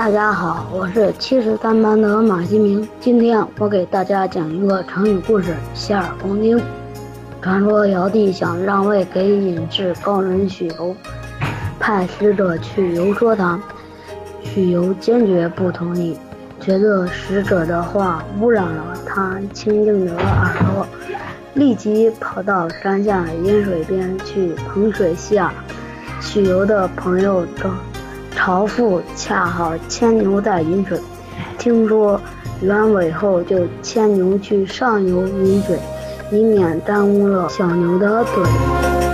大家好，我是七十三班的马新明。今天我给大家讲一个成语故事“洗耳恭听”。传说尧帝想让位给隐士高人许由，派使者去游说他，许由坚决不同意，觉得使者的话污染了他清净的耳朵，立即跑到山下阴水边去捧水洗耳。许由的朋友正。朝父恰好牵牛在饮水，听说原委后，就牵牛去上游饮水，以免耽误了小牛的嘴。